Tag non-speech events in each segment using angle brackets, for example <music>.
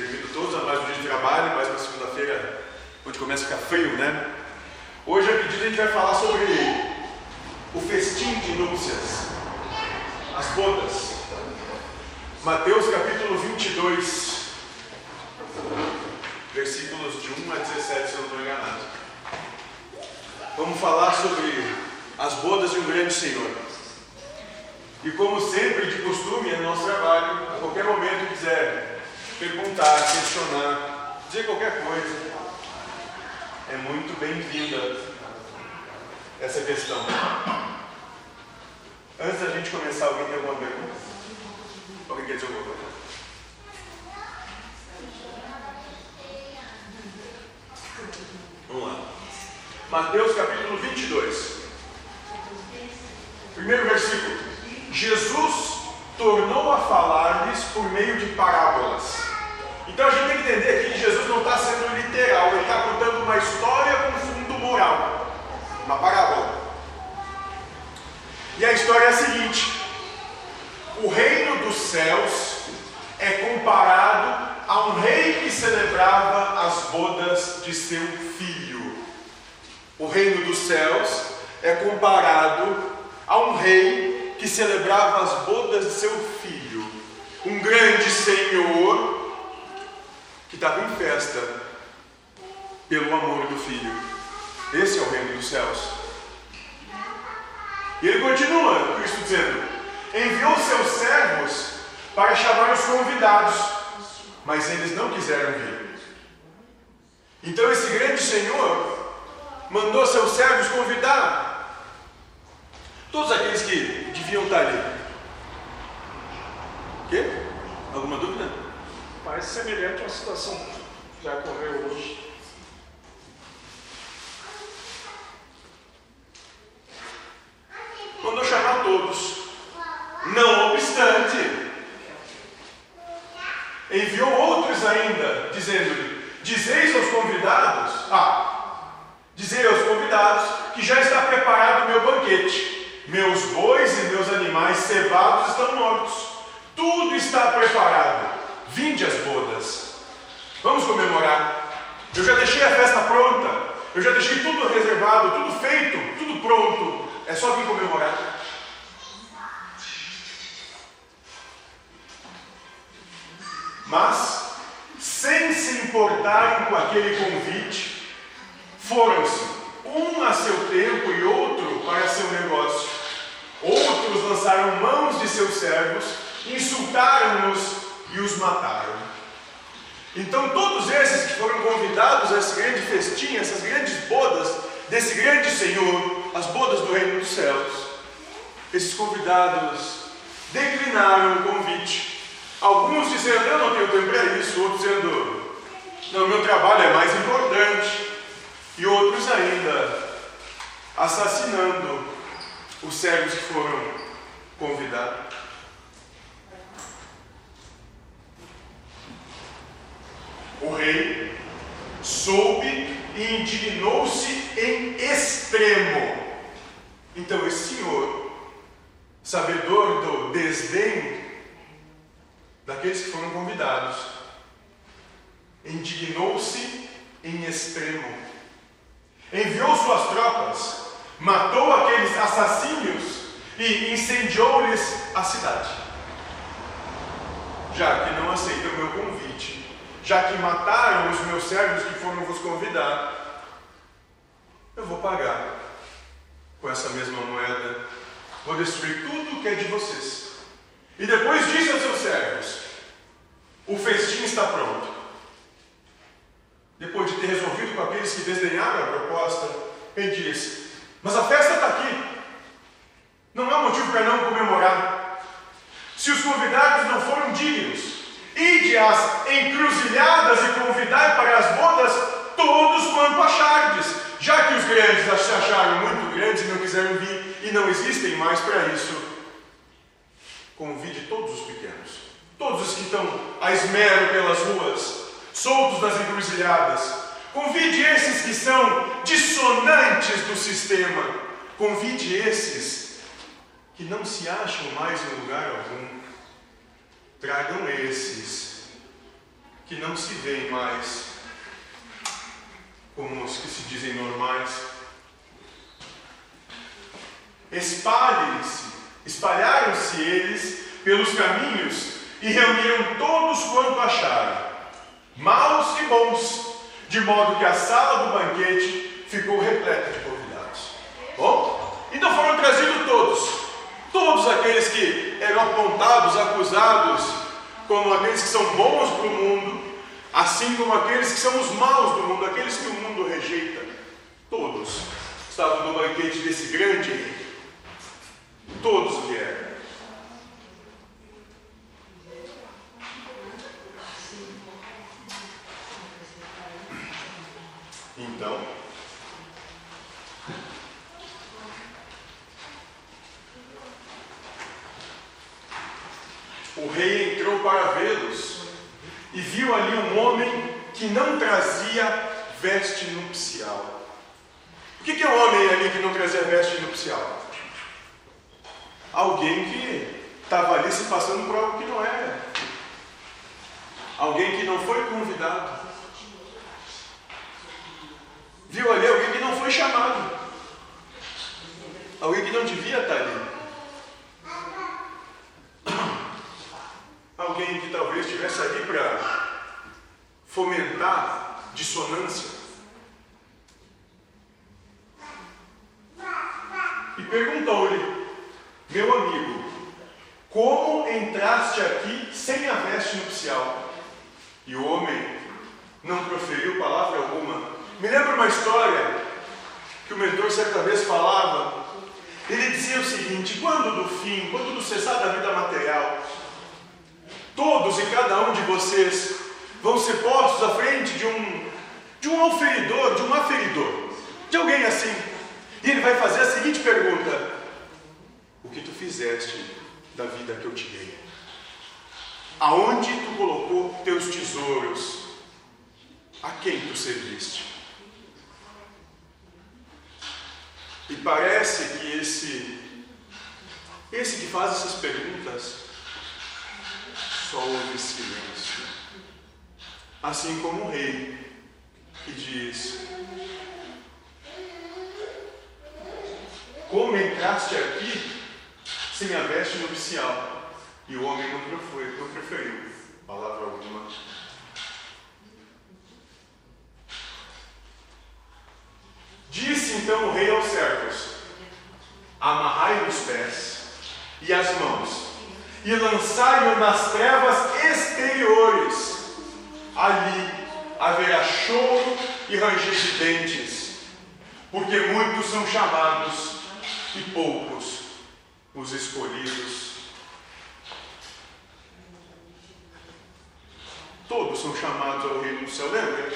termino todos a mais um dia de trabalho, mais uma segunda-feira, onde começa a ficar frio, né? Hoje, a pedido, a gente vai falar sobre o festim de núpcias, as bodas. Mateus capítulo 22, versículos de 1 a 17, se eu não estou enganado. Vamos falar sobre as bodas de um grande Senhor. E como sempre, de costume, é nosso trabalho, a qualquer momento quiser perguntar, questionar, dizer qualquer coisa, é muito bem-vinda essa questão. Antes da gente começar, alguém tem alguma pergunta? Alguém quer dizer alguma coisa? Vamos lá. Mateus capítulo 22. Primeiro versículo. Jesus tornou a falar-lhes por meio de parábolas. Então a gente tem que entender que Jesus não está sendo literal, ele está contando uma história com fundo moral, uma parábola. E a história é a seguinte: o reino dos céus é comparado a um rei que celebrava as bodas de seu filho. O reino dos céus é comparado a um rei que celebrava as bodas de seu filho. Um grande senhor que estava em festa pelo amor do filho. Esse é o reino dos céus. E ele continua, Cristo dizendo: enviou seus servos para chamar os convidados, mas eles não quiseram vir. Então esse grande Senhor mandou seus servos convidar todos aqueles que deviam estar ali. Quê? Alguma dúvida? Mais semelhante a uma situação que já ocorreu hoje. Mandou chamar todos. Não obstante, enviou outros ainda, dizendo-lhe: Dizeis aos convidados, ah, dizei aos convidados que já está preparado o meu banquete. Meus bois e meus animais cevados estão mortos. Tudo está preparado Vinde as bodas. Vamos comemorar. Eu já deixei a festa pronta. Eu já deixei tudo reservado, tudo feito, tudo pronto. É só vir comemorar. Mas, sem se importarem com aquele convite, foram-se, um a seu tempo e outro para seu negócio. Outros lançaram mãos de seus servos, insultaram-nos e os mataram. Então, todos esses que foram convidados a esse grande festim, essas grandes bodas desse grande Senhor, as bodas do Reino dos Céus, esses convidados declinaram o convite. Alguns dizendo, eu não tenho tempo para isso, outros dizendo, não, meu trabalho é mais importante, e outros ainda assassinando os servos que foram convidados. O rei soube e indignou-se em extremo. Então, esse senhor, sabedor do desdém daqueles que foram convidados, indignou-se em extremo. Enviou suas tropas, matou aqueles assassínios e incendiou-lhes a cidade. Já que não aceita o meu convite, já que mataram os meus servos que foram vos convidar, eu vou pagar com essa mesma moeda, vou destruir tudo que é de vocês. E depois disse aos seus servos: O festim está pronto. Depois de ter resolvido com aqueles que desdenharam a proposta, ele disse: Mas a festa está aqui. Não há motivo para não comemorar. Se os convidados não foram dignos, Ide às encruzilhadas e convidai para as bodas todos quanto achardes, já que os grandes se acharam muito grandes e não quiseram vir e não existem mais para isso. Convide todos os pequenos, todos os que estão a esmero pelas ruas, soltos nas encruzilhadas. Convide esses que são dissonantes do sistema. Convide esses que não se acham mais em lugar algum. Tragam esses que não se veem mais como os que se dizem normais. Espalhem-se, espalharam-se eles pelos caminhos e reuniram todos quanto acharam, maus e bons, de modo que a sala do banquete ficou repleta de convidados. Bom, então foram trazidos todos, todos aqueles que eram apontados, acusados, como aqueles que são bons para o mundo, assim como aqueles que são os maus do mundo, aqueles que o mundo rejeita. Todos estavam no banquete desse grande rei. Todos vieram. Então, o rei entrou para vê-los e viu ali um homem que não trazia veste nupcial. O que é um homem ali que não trazia veste nupcial? Alguém que estava ali se passando por algo que não era. Alguém que não foi convidado. Viu ali alguém que não foi chamado. Alguém que não devia estar ali. Alguém que talvez estivesse ali para fomentar dissonância. E perguntou-lhe, meu amigo, como entraste aqui sem a veste nupcial? E o homem não proferiu palavra alguma. Me lembro uma história que o mentor certa vez falava. Ele dizia o seguinte: quando do fim, quando do cessar da vida material, todos e cada um de vocês vão ser postos à frente de um de um oferidor, de um aferidor, de alguém assim. E ele vai fazer a seguinte pergunta: O que tu fizeste da vida que eu te dei? Aonde tu colocou teus tesouros? A quem tu serviste? E parece que esse, esse que faz essas perguntas só ouve silêncio. Assim como o rei que diz: Como entraste aqui sem a veste nupcial? E o homem não preferiu, não preferiu palavra alguma. Disse então o rei aos servos: Amarrai os pés e as mãos, e lançai-o nas trevas exteriores. Ali haverá choro e ranger de dentes, porque muitos são chamados e poucos os escolhidos. Todos são chamados ao reino do céu, lembra?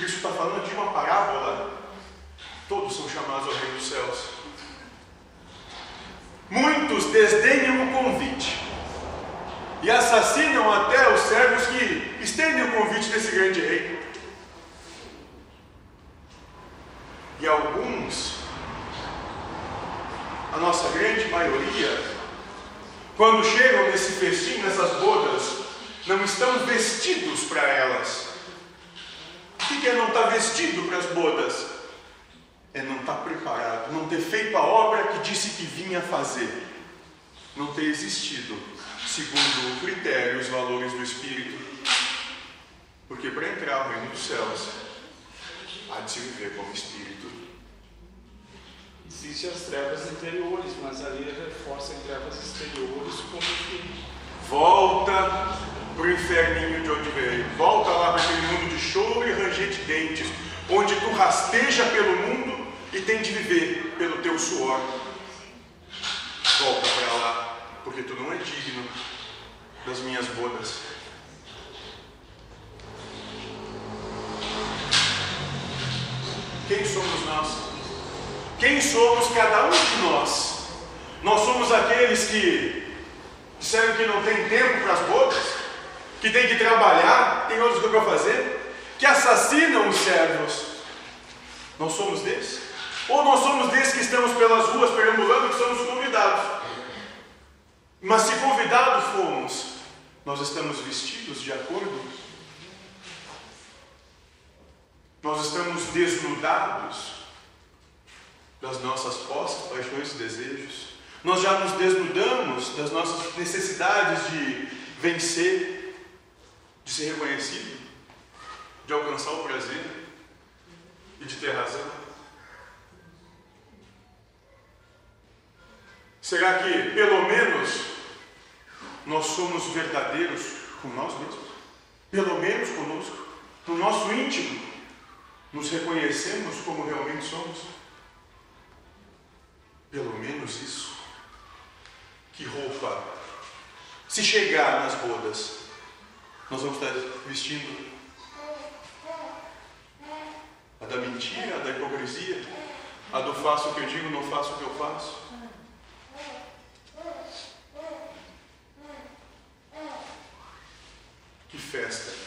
Isso está falando de uma parábola Todos são chamados ao reino dos céus. Muitos desdenham o convite e assassinam até os servos que estendem o convite desse grande rei. E alguns, a nossa grande maioria, quando chegam nesse festim, nessas bodas, não estão vestidos para elas. O que é não estar tá vestido para as bodas? é não estar tá preparado, não ter feito a obra que disse que vinha fazer, não ter existido segundo o critério e os valores do Espírito. Porque para entrar no reino dos céus, há de se viver como Espírito. Existem as trevas interiores, mas ali reforça as trevas exteriores como que. Volta para o inferninho de onde veio. Volta lá para aquele mundo de choro e ranger de dentes, onde tu rasteja pelo mundo e tem de viver pelo teu suor. Porque tu não é digno das minhas bodas. Quem somos nós? Quem somos cada um de nós? Nós somos aqueles que disseram que não tem tempo para as bodas, que tem que trabalhar, tem outras coisas para fazer, que assassinam os servos. Nós somos desses? Ou nós somos desses que estamos pelas ruas perambulando que somos convidados. Mas se convidados fomos, nós estamos vestidos de acordo Nós estamos desnudados das nossas posses, paixões e desejos. Nós já nos desnudamos das nossas necessidades de vencer, de ser reconhecido, de alcançar o prazer e de ter razão. Será que, pelo menos, nós somos verdadeiros com nós mesmos? Pelo menos conosco, no nosso íntimo, nos reconhecemos como realmente somos? Pelo menos isso. Que roupa? Se chegar nas bodas, nós vamos estar vestindo a da mentira, a da hipocrisia, a do faço o que eu digo, não faço o que eu faço. Que festa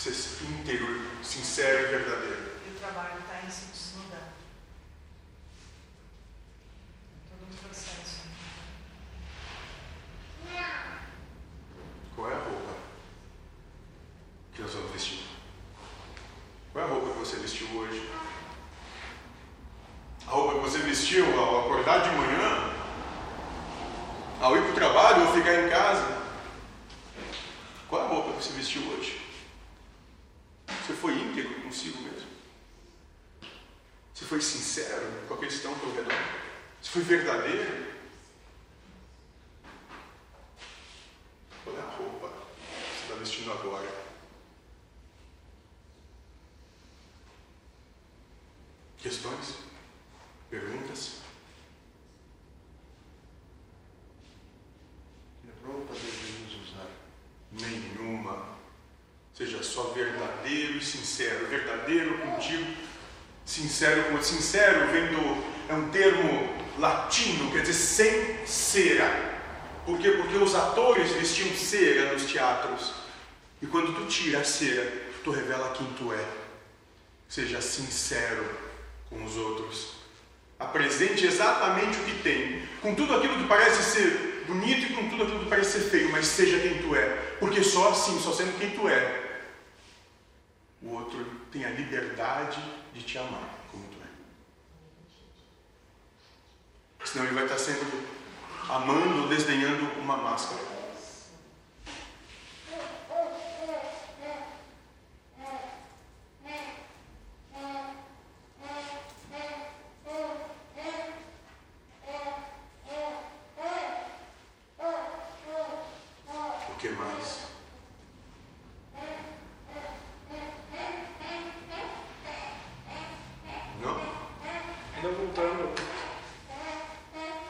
Ser íntegro, sincero e verdadeiro. E o trabalho está em se desnudar. Todo um processo. Qual é a roupa que nós vamos vestir? Qual é a roupa que você vestiu hoje? A roupa que você vestiu ao acordar de manhã ao ir para o trabalho ou ficar em casa? Que você vestiu hoje? Você foi íntegro consigo mesmo? Você foi sincero com aqueles que estão ao? Você foi verdadeiro? Qual é a roupa que você está vestindo agora? Questões? Perguntas? roupa devemos usar? Nenhuma. Seja só verdadeiro e sincero. Verdadeiro contigo, sincero com sincero vem do é um termo latino, quer dizer sem cera. Por quê? Porque os atores vestiam cera nos teatros. E quando tu tira a cera, tu revela quem tu é. Seja sincero com os outros. Apresente exatamente o que tem, com tudo aquilo que parece ser bonito e com tudo aquilo que parece ser feio, mas seja quem tu é. Porque só assim, só sendo quem tu é, o outro tem a liberdade de te amar como tu é. Senão ele vai estar sempre amando desdenhando uma máscara.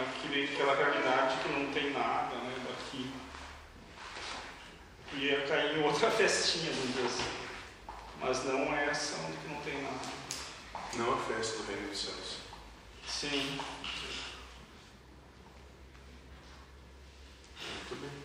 aqui dentro daquela realidade que não tem nada, né, daqui. Ia cair em outra <laughs> festinha, vamos dizer assim. Mas não é essa onde que não tem nada. Não a festa do reino dos céus. Sim. Muito bem.